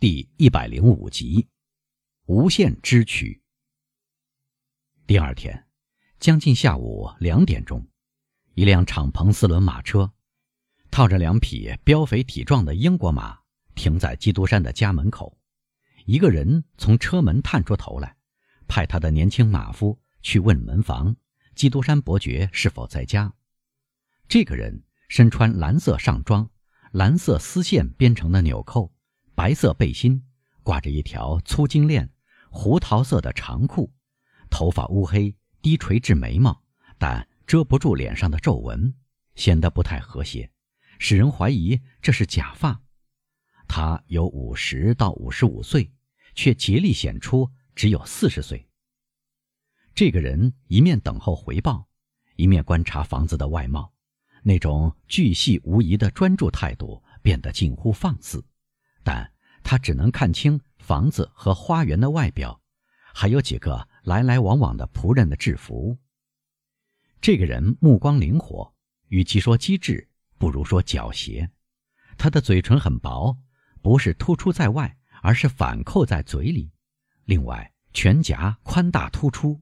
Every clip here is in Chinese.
第一百零五集，无限支取。第二天，将近下午两点钟，一辆敞篷四轮马车，套着两匹膘肥体壮的英国马，停在基督山的家门口。一个人从车门探出头来，派他的年轻马夫去问门房：基督山伯爵是否在家？这个人身穿蓝色上装，蓝色丝线编成的纽扣。白色背心，挂着一条粗金链，胡桃色的长裤，头发乌黑，低垂至眉毛，但遮不住脸上的皱纹，显得不太和谐，使人怀疑这是假发。他有五十到五十五岁，却竭力显出只有四十岁。这个人一面等候回报，一面观察房子的外貌，那种巨细无遗的专注态度变得近乎放肆。但他只能看清房子和花园的外表，还有几个来来往往的仆人的制服。这个人目光灵活，与其说机智，不如说狡黠。他的嘴唇很薄，不是突出在外，而是反扣在嘴里。另外，全颊宽大突出，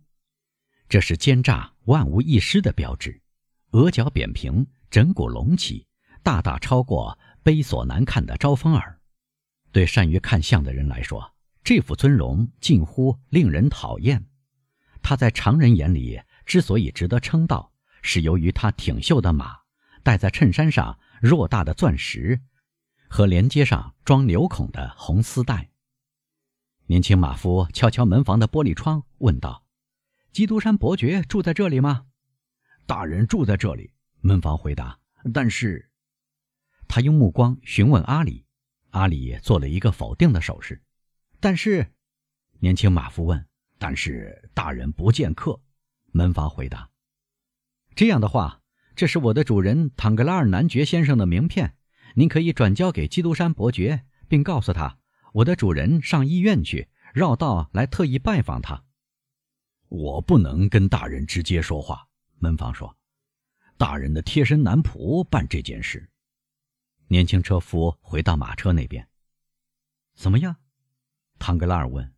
这是奸诈万无一失的标志。额角扁平，枕骨隆起，大大超过卑琐难看的招风耳。对善于看相的人来说，这副尊容近乎令人讨厌。他在常人眼里之所以值得称道，是由于他挺秀的马，戴在衬衫上偌大的钻石，和连接上装纽孔的红丝带。年轻马夫敲敲门房的玻璃窗，问道：“基督山伯爵住在这里吗？”“大人住在这里。”门房回答。但是，他用目光询问阿里。阿里做了一个否定的手势，但是，年轻马夫问：“但是大人不见客？”门房回答：“这样的话，这是我的主人坦格拉尔男爵先生的名片，您可以转交给基督山伯爵，并告诉他，我的主人上医院去，绕道来特意拜访他。”我不能跟大人直接说话，门房说：“大人的贴身男仆办这件事。”年轻车夫回到马车那边。怎么样？唐格拉尔问。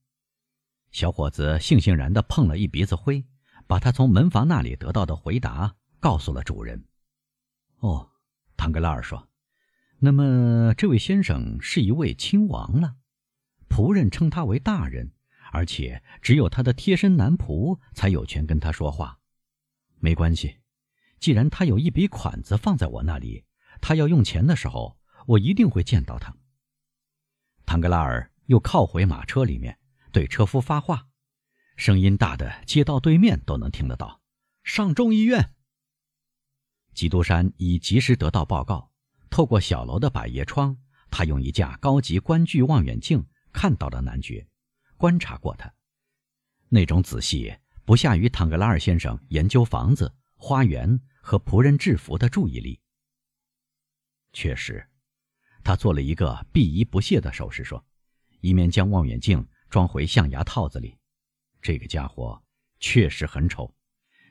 小伙子悻悻然地碰了一鼻子灰，把他从门房那里得到的回答告诉了主人。哦，唐格拉尔说：“那么这位先生是一位亲王了，仆人称他为大人，而且只有他的贴身男仆才有权跟他说话。没关系，既然他有一笔款子放在我那里。”他要用钱的时候，我一定会见到他。唐格拉尔又靠回马车里面，对车夫发话，声音大的街道对面都能听得到。上众议院。基督山已及时得到报告，透过小楼的百叶窗，他用一架高级观距望远镜看到了男爵，观察过他，那种仔细不下于唐格拉尔先生研究房子、花园和仆人制服的注意力。确实，他做了一个避疑不屑的手势，说：“一面将望远镜装回象牙套子里。这个家伙确实很丑，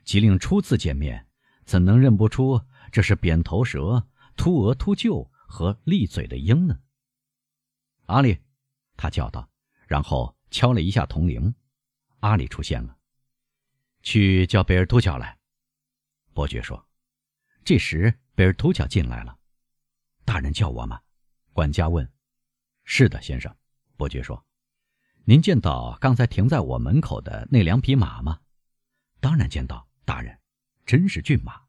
吉令初次见面怎能认不出这是扁头蛇、秃额秃鹫和利嘴的鹰呢？”阿里，他叫道，然后敲了一下铜铃。阿里出现了，去叫贝尔图乔来。伯爵说。这时，贝尔图乔进来了。大人叫我吗？管家问。是的，先生。伯爵说：“您见到刚才停在我门口的那两匹马吗？”当然见到，大人，真是骏马。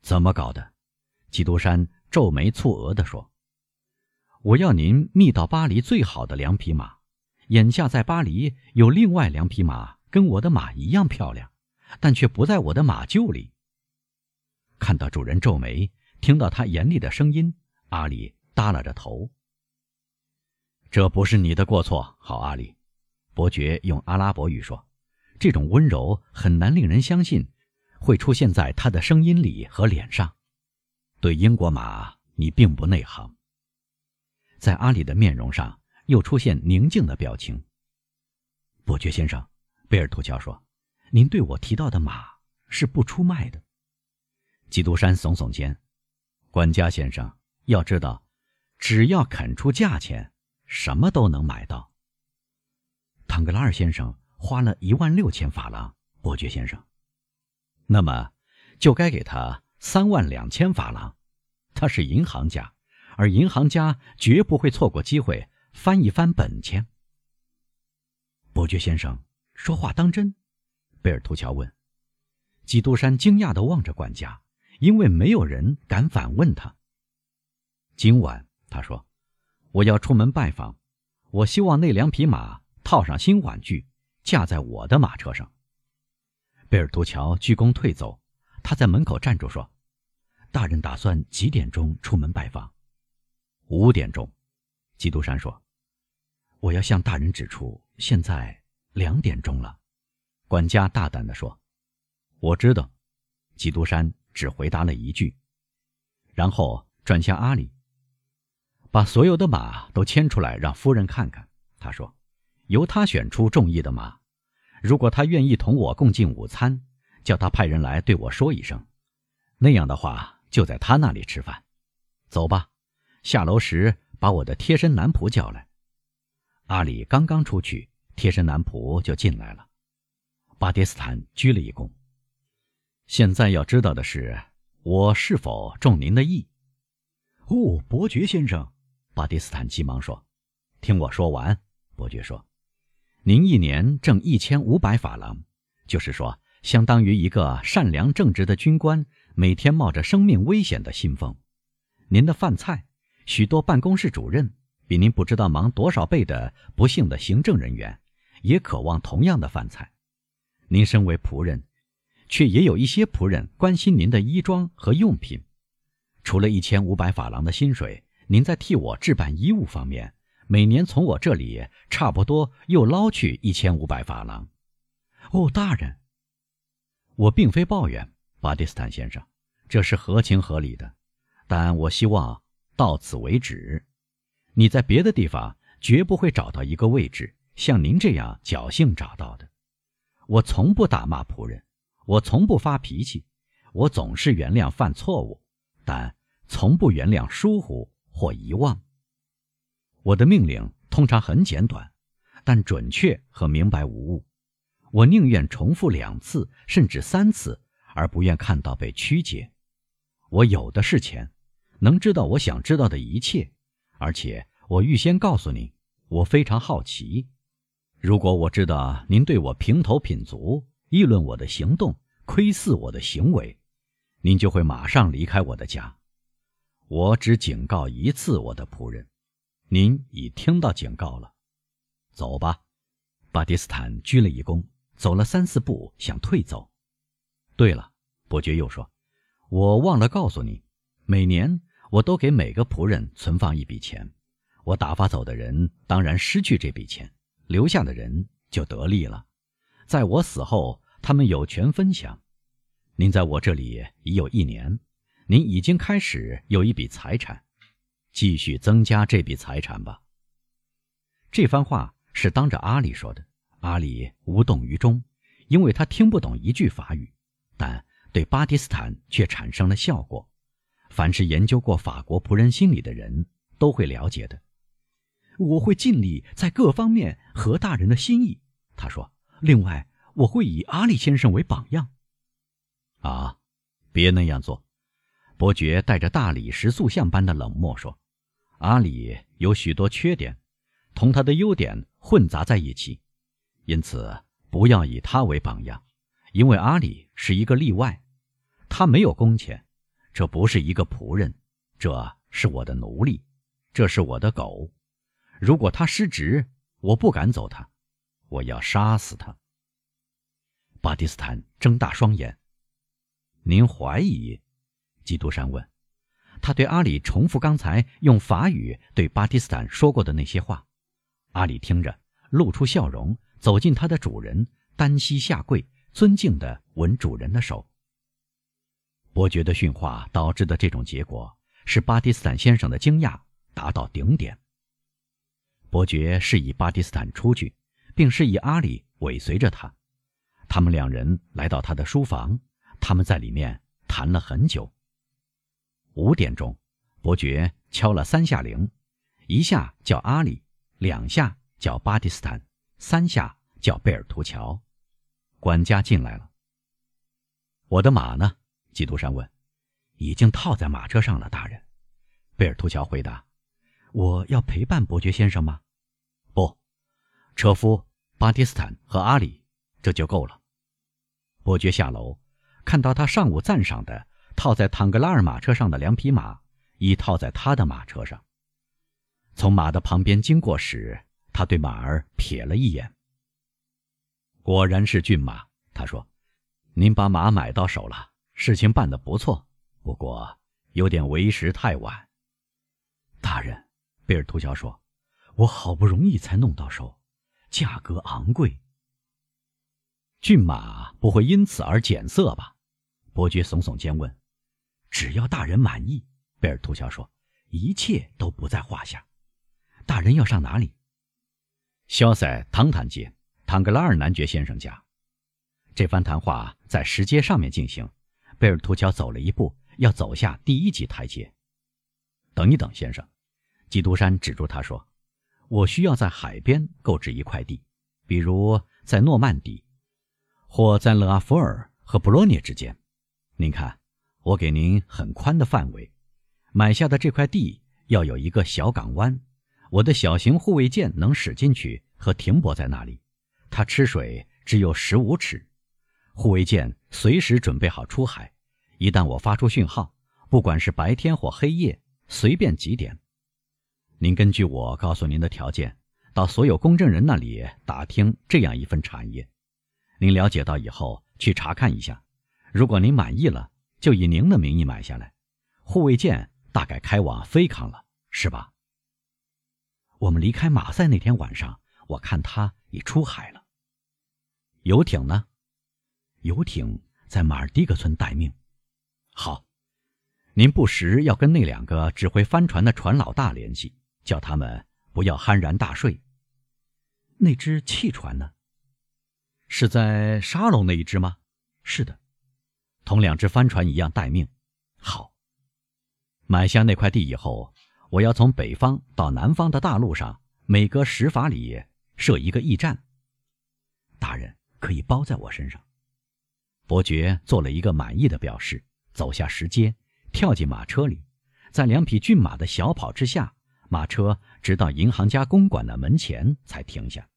怎么搞的？基督山皱眉蹙额地说：“我要您觅到巴黎最好的两匹马。眼下在巴黎有另外两匹马，跟我的马一样漂亮，但却不在我的马厩里。”看到主人皱眉。听到他严厉的声音，阿里耷拉着头。这不是你的过错，好阿里，伯爵用阿拉伯语说。这种温柔很难令人相信，会出现在他的声音里和脸上。对英国马，你并不内行。在阿里的面容上又出现宁静的表情。伯爵先生，贝尔图乔说：“您对我提到的马是不出卖的。”基督山耸耸肩。管家先生，要知道，只要肯出价钱，什么都能买到。唐格拉尔先生花了一万六千法郎，伯爵先生，那么就该给他三万两千法郎。他是银行家，而银行家绝不会错过机会翻一翻本钱。伯爵先生说话当真？贝尔图乔问。基督山惊讶地望着管家，因为没有人敢反问他。今晚，他说：“我要出门拜访，我希望那两匹马套上新玩具，架在我的马车上。”贝尔图乔鞠躬退走，他在门口站住说：“大人打算几点钟出门拜访？”五点钟，基督山说：“我要向大人指出，现在两点钟了。”管家大胆地说。我知道，基督山只回答了一句，然后转向阿里，把所有的马都牵出来让夫人看看。他说：“由他选出中意的马，如果他愿意同我共进午餐，叫他派人来对我说一声，那样的话就在他那里吃饭。走吧，下楼时把我的贴身男仆叫来。”阿里刚刚出去，贴身男仆就进来了。巴迪斯坦鞠了一躬。现在要知道的是，我是否中您的意？哦，伯爵先生，巴蒂斯坦急忙说：“听我说完。”伯爵说：“您一年挣一千五百法郎，就是说，相当于一个善良正直的军官每天冒着生命危险的信奉。您的饭菜，许多办公室主任比您不知道忙多少倍的不幸的行政人员，也渴望同样的饭菜。您身为仆人。”却也有一些仆人关心您的衣装和用品。除了一千五百法郎的薪水，您在替我置办衣物方面，每年从我这里差不多又捞去一千五百法郎。哦，大人，我并非抱怨，巴蒂斯坦先生，这是合情合理的。但我希望到此为止。你在别的地方绝不会找到一个位置像您这样侥幸找到的。我从不打骂仆人。我从不发脾气，我总是原谅犯错误，但从不原谅疏忽或遗忘。我的命令通常很简短，但准确和明白无误。我宁愿重复两次甚至三次，而不愿看到被曲解。我有的是钱，能知道我想知道的一切，而且我预先告诉您，我非常好奇。如果我知道您对我平头品足。议论我的行动，窥伺我的行为，您就会马上离开我的家。我只警告一次我的仆人，您已听到警告了。走吧，巴蒂斯坦鞠了一躬，走了三四步，想退走。对了，伯爵又说，我忘了告诉你，每年我都给每个仆人存放一笔钱。我打发走的人当然失去这笔钱，留下的人就得利了。在我死后，他们有权分享。您在我这里已有一年，您已经开始有一笔财产，继续增加这笔财产吧。这番话是当着阿里说的，阿里无动于衷，因为他听不懂一句法语，但对巴基斯坦却产生了效果。凡是研究过法国仆人心理的人都会了解的。我会尽力在各方面合大人的心意，他说。另外，我会以阿里先生为榜样。啊，别那样做！伯爵带着大理石塑像般的冷漠说：“阿里有许多缺点，同他的优点混杂在一起，因此不要以他为榜样，因为阿里是一个例外。他没有工钱，这不是一个仆人，这是我的奴隶，这是我的狗。如果他失职，我不赶走他。”我要杀死他。巴蒂斯坦睁大双眼。您怀疑？基督山问。他对阿里重复刚才用法语对巴蒂斯坦说过的那些话。阿里听着，露出笑容，走进他的主人，单膝下跪，尊敬地吻主人的手。伯爵的训话导致的这种结果，使巴蒂斯坦先生的惊讶达到顶点。伯爵示意巴蒂斯坦出去。并示意阿里尾随着他，他们两人来到他的书房，他们在里面谈了很久。五点钟，伯爵敲了三下铃，一下叫阿里，两下叫巴蒂斯坦，三下叫贝尔图乔。管家进来了。我的马呢？基督山问。已经套在马车上了，大人。贝尔图乔回答。我要陪伴伯爵先生吗？车夫巴蒂斯坦和阿里，这就够了。伯爵下楼，看到他上午赞赏的套在坦格拉尔马车上的两匹马，已套在他的马车上。从马的旁边经过时，他对马儿瞥了一眼。果然是骏马，他说：“您把马买到手了，事情办得不错，不过有点为时太晚。”大人，贝尔图乔说：“我好不容易才弄到手，价格昂贵。骏马不会因此而减色吧？”伯爵耸耸肩问。“只要大人满意。”贝尔图乔说，“一切都不在话下。”大人要上哪里？肖塞唐坦街，唐格拉尔男爵先生家。这番谈话在石阶上面进行。贝尔图乔走了一步，要走下第一级台阶。等一等，先生，基督山指住他说：“我需要在海边购置一块地，比如在诺曼底，或在勒阿弗尔和布洛涅之间。您看，我给您很宽的范围。买下的这块地要有一个小港湾。”我的小型护卫舰能驶进去和停泊在那里，它吃水只有十五尺。护卫舰随时准备好出海，一旦我发出讯号，不管是白天或黑夜，随便几点。您根据我告诉您的条件，到所有公证人那里打听这样一份产业。您了解到以后去查看一下，如果您满意了，就以您的名义买下来。护卫舰大概开往菲康了，是吧？我们离开马赛那天晚上，我看他已出海了。游艇呢？游艇在马尔蒂格村待命。好，您不时要跟那两个指挥帆船的船老大联系，叫他们不要酣然大睡。那只汽船呢？是在沙龙那一只吗？是的，同两只帆船一样待命。好，买下那块地以后。我要从北方到南方的大路上，每隔十法里设一个驿站。大人可以包在我身上。伯爵做了一个满意的表示，走下石阶，跳进马车里，在两匹骏马的小跑之下，马车直到银行家公馆的门前才停下。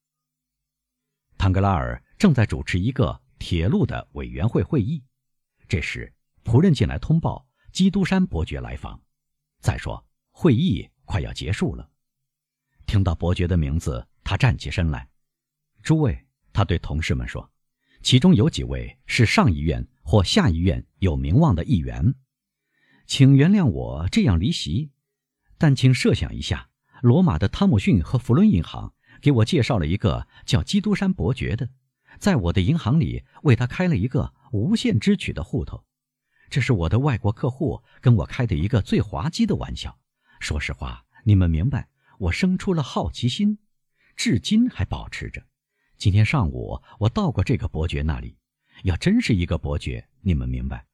唐格拉尔正在主持一个铁路的委员会会议，这时仆人进来通报基督山伯爵来访。再说。会议快要结束了，听到伯爵的名字，他站起身来。诸位，他对同事们说，其中有几位是上议院或下议院有名望的议员，请原谅我这样离席，但请设想一下，罗马的汤姆逊和弗伦银行给我介绍了一个叫基督山伯爵的，在我的银行里为他开了一个无限支取的户头，这是我的外国客户跟我开的一个最滑稽的玩笑。说实话，你们明白，我生出了好奇心，至今还保持着。今天上午我到过这个伯爵那里，要真是一个伯爵，你们明白，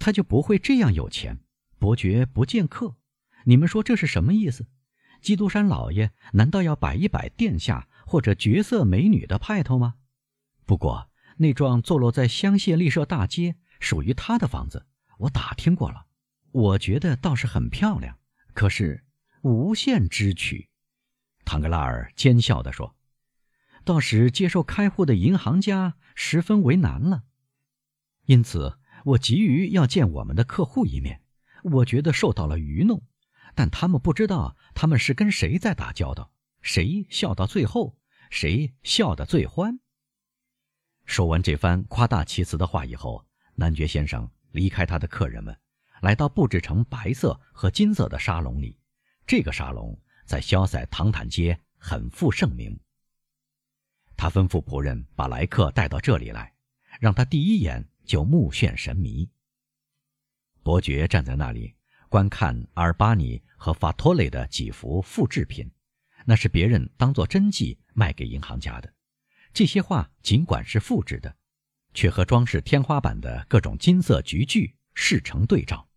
他就不会这样有钱。伯爵不见客，你们说这是什么意思？基督山老爷难道要摆一摆殿下或者绝色美女的派头吗？不过那幢坐落在香榭丽舍大街、属于他的房子，我打听过了，我觉得倒是很漂亮。可是，无限支取，唐格拉尔奸笑地说：“到时接受开户的银行家十分为难了。因此，我急于要见我们的客户一面。我觉得受到了愚弄，但他们不知道他们是跟谁在打交道，谁笑到最后，谁笑得最欢。”说完这番夸大其词的话以后，男爵先生离开他的客人们。来到布置成白色和金色的沙龙里，这个沙龙在肖塞唐坦街很负盛名。他吩咐仆人把来客带到这里来，让他第一眼就目眩神迷。伯爵站在那里观看阿尔巴尼和法托雷的几幅复制品，那是别人当做真迹卖给银行家的。这些画尽管是复制的，却和装饰天花板的各种金色菊苣势成对照。